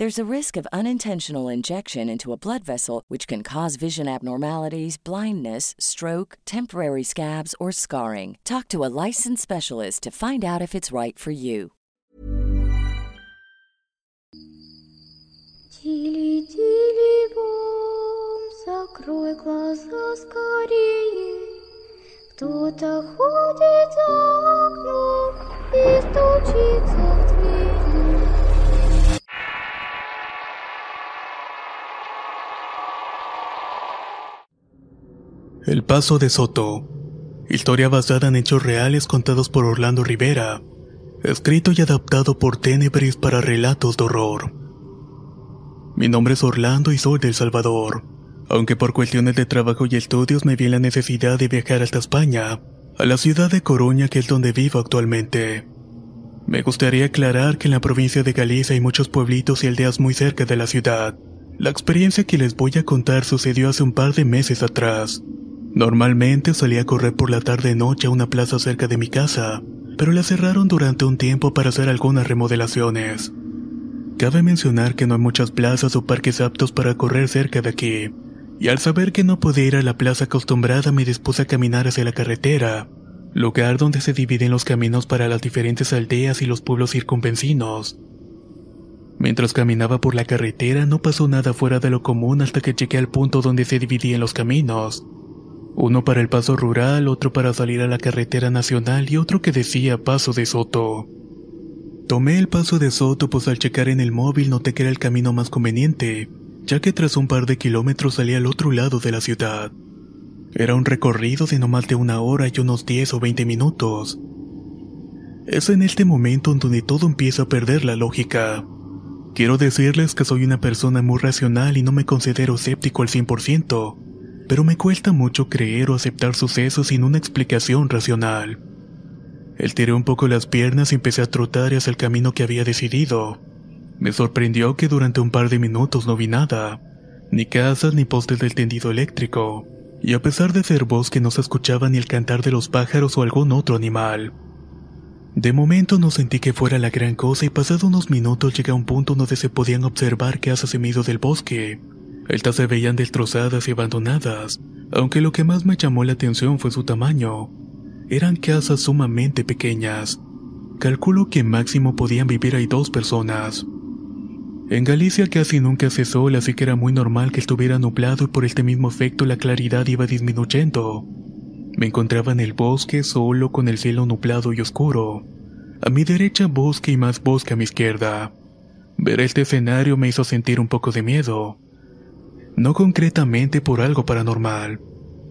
There's a risk of unintentional injection into a blood vessel, which can cause vision abnormalities, blindness, stroke, temporary scabs, or scarring. Talk to a licensed specialist to find out if it's right for you. Тили, тили, бом, закрой глаза скорее. Кто-то ходит за окном и стучится в El Paso de Soto. Historia basada en hechos reales contados por Orlando Rivera. Escrito y adaptado por Tenebris para relatos de horror. Mi nombre es Orlando y soy del Salvador. Aunque por cuestiones de trabajo y estudios me vi en la necesidad de viajar hasta España, a la ciudad de Coruña que es donde vivo actualmente. Me gustaría aclarar que en la provincia de Galicia hay muchos pueblitos y aldeas muy cerca de la ciudad. La experiencia que les voy a contar sucedió hace un par de meses atrás. Normalmente salía a correr por la tarde-noche a una plaza cerca de mi casa, pero la cerraron durante un tiempo para hacer algunas remodelaciones. Cabe mencionar que no hay muchas plazas o parques aptos para correr cerca de aquí, y al saber que no podía ir a la plaza acostumbrada me dispuse a caminar hacia la carretera, lugar donde se dividen los caminos para las diferentes aldeas y los pueblos circunvencinos. Mientras caminaba por la carretera no pasó nada fuera de lo común hasta que llegué al punto donde se dividían los caminos. Uno para el paso rural, otro para salir a la carretera nacional y otro que decía paso de Soto. Tomé el paso de Soto pues al checar en el móvil noté que era el camino más conveniente, ya que tras un par de kilómetros salía al otro lado de la ciudad. Era un recorrido de no más de una hora y unos 10 o 20 minutos. Es en este momento en donde todo empieza a perder la lógica. Quiero decirles que soy una persona muy racional y no me considero escéptico al 100%, pero me cuesta mucho creer o aceptar sucesos sin una explicación racional. Estiré un poco las piernas y empecé a trotar hacia el camino que había decidido. Me sorprendió que durante un par de minutos no vi nada, ni casas ni postes del tendido eléctrico, y a pesar de ser bosque no se escuchaba ni el cantar de los pájaros o algún otro animal. De momento no sentí que fuera la gran cosa y pasado unos minutos llegué a un punto donde se podían observar casas en medio del bosque. Estas se veían destrozadas y abandonadas, aunque lo que más me llamó la atención fue su tamaño. Eran casas sumamente pequeñas. Calculo que máximo podían vivir ahí dos personas. En Galicia casi nunca hace sol, así que era muy normal que estuviera nublado y por este mismo efecto la claridad iba disminuyendo. Me encontraba en el bosque solo con el cielo nublado y oscuro. A mi derecha bosque y más bosque a mi izquierda. Ver este escenario me hizo sentir un poco de miedo. No concretamente por algo paranormal,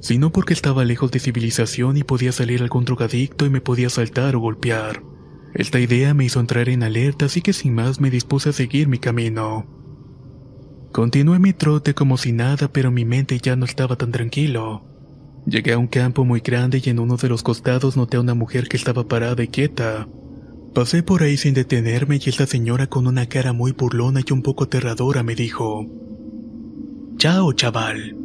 sino porque estaba lejos de civilización y podía salir algún drogadicto y me podía asaltar o golpear. Esta idea me hizo entrar en alerta, así que sin más me dispuse a seguir mi camino. Continué mi trote como si nada, pero mi mente ya no estaba tan tranquilo. Llegué a un campo muy grande y en uno de los costados noté a una mujer que estaba parada y quieta. Pasé por ahí sin detenerme y esta señora con una cara muy burlona y un poco aterradora me dijo, Chao, chaval.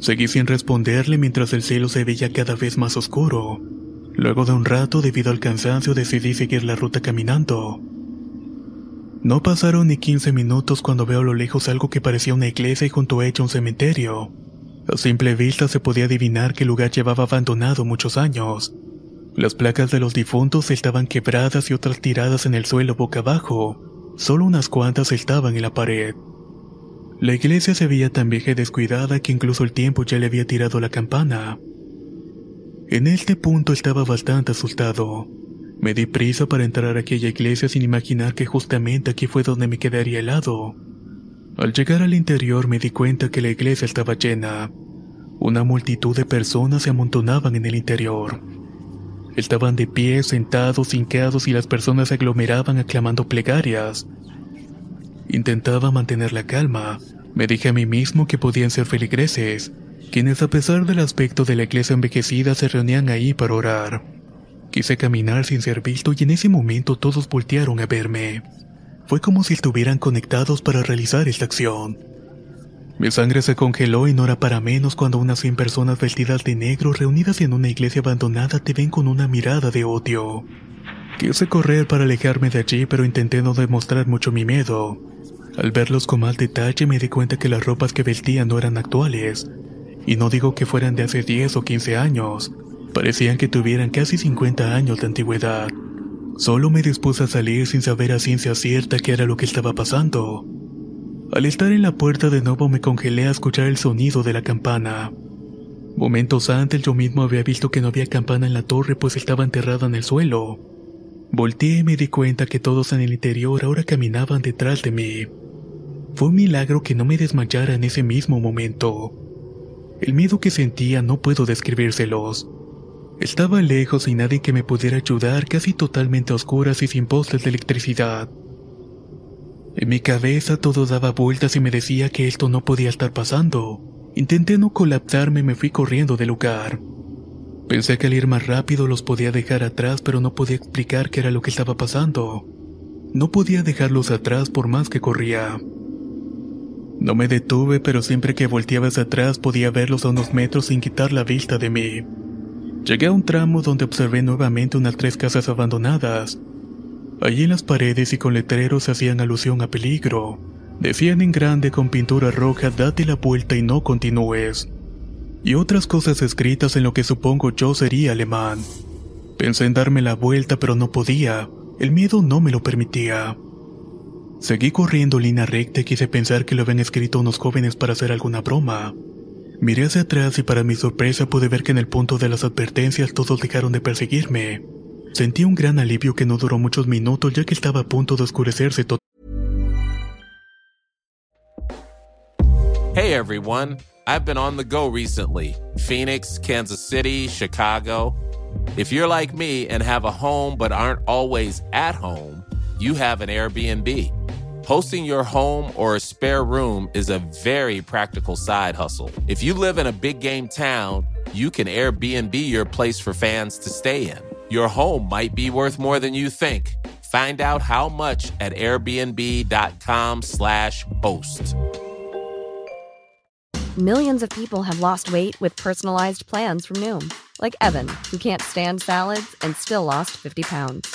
Seguí sin responderle mientras el cielo se veía cada vez más oscuro. Luego de un rato, debido al cansancio, decidí seguir la ruta caminando. No pasaron ni 15 minutos cuando veo a lo lejos algo que parecía una iglesia y junto a ella un cementerio. A simple vista se podía adivinar que el lugar llevaba abandonado muchos años. Las placas de los difuntos estaban quebradas y otras tiradas en el suelo boca abajo. Solo unas cuantas estaban en la pared. La iglesia se veía tan vieja y descuidada que incluso el tiempo ya le había tirado la campana. En este punto estaba bastante asustado. Me di prisa para entrar a aquella iglesia sin imaginar que justamente aquí fue donde me quedaría helado. Al llegar al interior me di cuenta que la iglesia estaba llena. Una multitud de personas se amontonaban en el interior. Estaban de pie, sentados, hincados y las personas se aglomeraban aclamando plegarias. Intentaba mantener la calma. Me dije a mí mismo que podían ser feligreses, quienes a pesar del aspecto de la iglesia envejecida se reunían ahí para orar. Quise caminar sin ser visto y en ese momento todos voltearon a verme. Fue como si estuvieran conectados para realizar esta acción. Mi sangre se congeló y no era para menos cuando unas 100 personas vestidas de negro reunidas en una iglesia abandonada te ven con una mirada de odio. Quise correr para alejarme de allí, pero intenté no demostrar mucho mi miedo. Al verlos con más detalle me di cuenta que las ropas que vestían no eran actuales. Y no digo que fueran de hace 10 o 15 años. Parecían que tuvieran casi 50 años de antigüedad. Solo me dispuse a salir sin saber a ciencia cierta qué era lo que estaba pasando. Al estar en la puerta de nuevo me congelé a escuchar el sonido de la campana. Momentos antes yo mismo había visto que no había campana en la torre pues estaba enterrada en el suelo. Volteé y me di cuenta que todos en el interior ahora caminaban detrás de mí. Fue un milagro que no me desmayara en ese mismo momento. El miedo que sentía no puedo describírselos. Estaba lejos y nadie que me pudiera ayudar, casi totalmente a oscuras y sin postes de electricidad. En mi cabeza todo daba vueltas y me decía que esto no podía estar pasando. Intenté no colapsarme y me fui corriendo del lugar. Pensé que al ir más rápido los podía dejar atrás, pero no podía explicar qué era lo que estaba pasando. No podía dejarlos atrás por más que corría. No me detuve, pero siempre que volteaba hacia atrás podía verlos a unos metros sin quitar la vista de mí. Llegué a un tramo donde observé nuevamente unas tres casas abandonadas, Allí en las paredes y con letreros hacían alusión a peligro. Decían en grande con pintura roja date la vuelta y no continúes. Y otras cosas escritas en lo que supongo yo sería alemán. Pensé en darme la vuelta pero no podía, el miedo no me lo permitía. Seguí corriendo línea recta y quise pensar que lo habían escrito unos jóvenes para hacer alguna broma. Miré hacia atrás y para mi sorpresa pude ver que en el punto de las advertencias todos dejaron de perseguirme. Sentí un gran alivio que no duró muchos minutos ya que estaba a punto de oscurecerse todo. Hey everyone, I've been on the go recently. Phoenix, Kansas City, Chicago. If you're like me and have a home but aren't always at home, you have an Airbnb. Hosting your home or a spare room is a very practical side hustle. If you live in a big game town, you can Airbnb your place for fans to stay in. Your home might be worth more than you think. Find out how much at airbnb.com/slash host. Millions of people have lost weight with personalized plans from Noom, like Evan, who can't stand salads and still lost 50 pounds.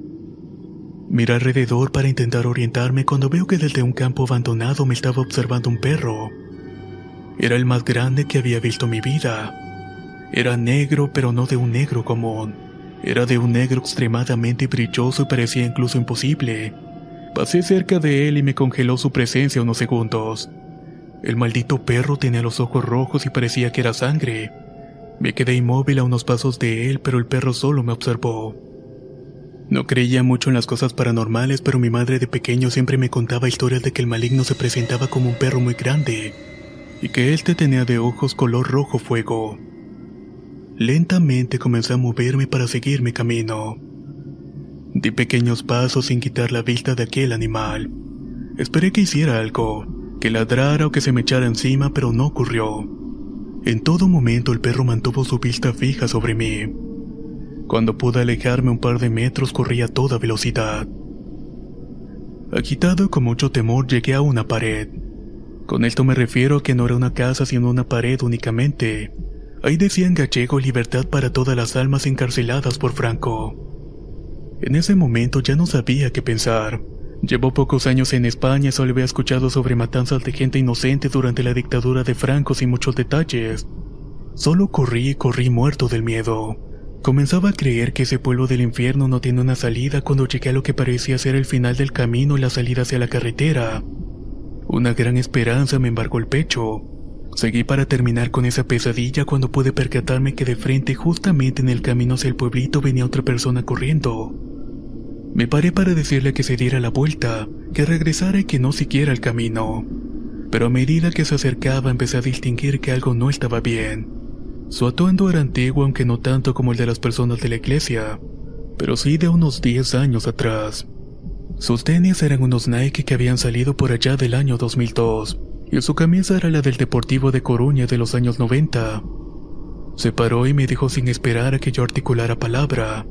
Miré alrededor para intentar orientarme cuando veo que desde un campo abandonado me estaba observando un perro. Era el más grande que había visto en mi vida. Era negro, pero no de un negro común. Era de un negro extremadamente brilloso y parecía incluso imposible. Pasé cerca de él y me congeló su presencia unos segundos. El maldito perro tenía los ojos rojos y parecía que era sangre. Me quedé inmóvil a unos pasos de él, pero el perro solo me observó. No creía mucho en las cosas paranormales, pero mi madre de pequeño siempre me contaba historias de que el maligno se presentaba como un perro muy grande y que éste tenía de ojos color rojo fuego. Lentamente comencé a moverme para seguir mi camino. Di pequeños pasos sin quitar la vista de aquel animal. Esperé que hiciera algo, que ladrara o que se me echara encima, pero no ocurrió. En todo momento el perro mantuvo su vista fija sobre mí. Cuando pude alejarme un par de metros corrí a toda velocidad. Agitado con mucho temor llegué a una pared. Con esto me refiero a que no era una casa sino una pared únicamente. Ahí decían gallego libertad para todas las almas encarceladas por Franco. En ese momento ya no sabía qué pensar. Llevo pocos años en España solo había escuchado sobre matanzas de gente inocente durante la dictadura de Franco sin muchos detalles. Solo corrí y corrí muerto del miedo. Comenzaba a creer que ese pueblo del infierno no tiene una salida cuando llegué a lo que parecía ser el final del camino y la salida hacia la carretera. Una gran esperanza me embargó el pecho. Seguí para terminar con esa pesadilla cuando pude percatarme que de frente, justamente en el camino hacia el pueblito, venía otra persona corriendo. Me paré para decirle que se diera la vuelta, que regresara y que no siguiera el camino. Pero a medida que se acercaba empecé a distinguir que algo no estaba bien. Su atuendo era antiguo aunque no tanto como el de las personas de la iglesia, pero sí de unos 10 años atrás. Sus tenis eran unos Nike que habían salido por allá del año 2002, y su camisa era la del Deportivo de Coruña de los años 90. Se paró y me dijo sin esperar a que yo articulara palabra.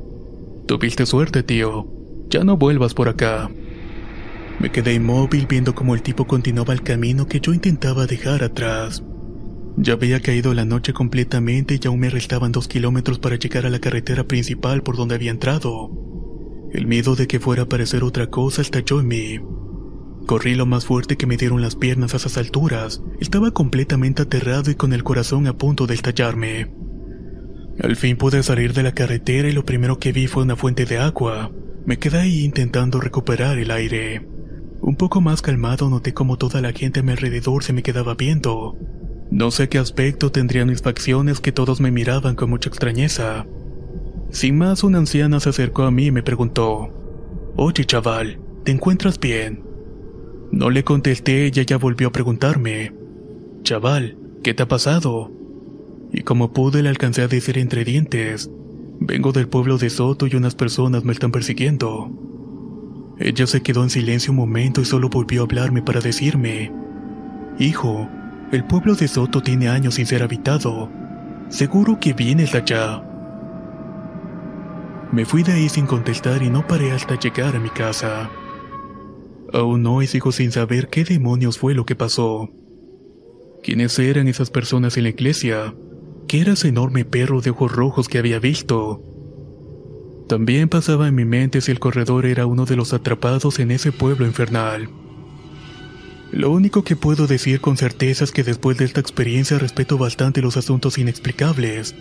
Tuviste suerte, tío. Ya no vuelvas por acá. Me quedé inmóvil viendo cómo el tipo continuaba el camino que yo intentaba dejar atrás. Ya había caído la noche completamente y aún me restaban dos kilómetros para llegar a la carretera principal por donde había entrado. El miedo de que fuera a aparecer otra cosa estalló en mí. Corrí lo más fuerte que me dieron las piernas a esas alturas. Estaba completamente aterrado y con el corazón a punto de estallarme. Al fin pude salir de la carretera y lo primero que vi fue una fuente de agua. Me quedé ahí intentando recuperar el aire. Un poco más calmado noté como toda la gente a mi alrededor se me quedaba viendo. No sé qué aspecto tendrían mis facciones que todos me miraban con mucha extrañeza. Sin más, una anciana se acercó a mí y me preguntó, Oye chaval, ¿te encuentras bien? No le contesté y ella volvió a preguntarme, Chaval, ¿qué te ha pasado? Y como pude le alcancé a decir entre dientes, vengo del pueblo de Soto y unas personas me están persiguiendo. Ella se quedó en silencio un momento y solo volvió a hablarme para decirme, Hijo, el pueblo de Soto tiene años sin ser habitado. Seguro que vienes allá. Me fui de ahí sin contestar y no paré hasta llegar a mi casa. Aún hoy sigo sin saber qué demonios fue lo que pasó. ¿Quiénes eran esas personas en la iglesia? ¿Qué era ese enorme perro de ojos rojos que había visto? También pasaba en mi mente si el corredor era uno de los atrapados en ese pueblo infernal. Lo único que puedo decir con certeza es que después de esta experiencia respeto bastante los asuntos inexplicables,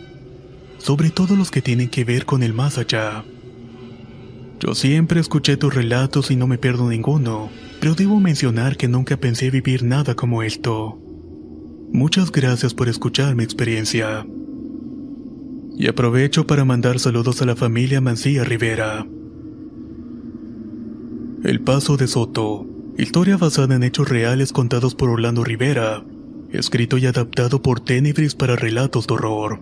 sobre todo los que tienen que ver con el más allá. Yo siempre escuché tus relatos y no me pierdo ninguno, pero debo mencionar que nunca pensé vivir nada como esto. Muchas gracias por escuchar mi experiencia. Y aprovecho para mandar saludos a la familia Mancilla Rivera. El Paso de Soto Historia basada en hechos reales contados por Orlando Rivera, escrito y adaptado por Tenebris para relatos de horror.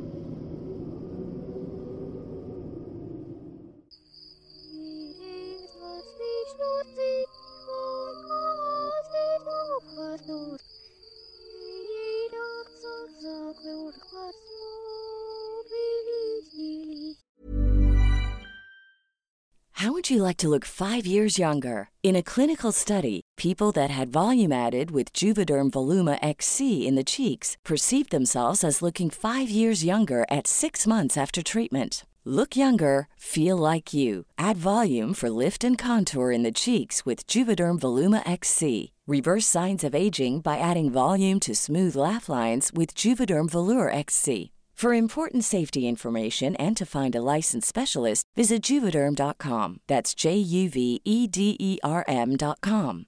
How would you like to look five years younger? In a clinical study, people that had volume added with Juvederm Voluma XC in the cheeks perceived themselves as looking five years younger at six months after treatment. Look younger, feel like you. Add volume for lift and contour in the cheeks with Juvederm Voluma XC. Reverse signs of aging by adding volume to smooth laugh lines with Juvederm Volure XC. For important safety information and to find a licensed specialist, visit juvederm.com. That's J U V E D E R M.com.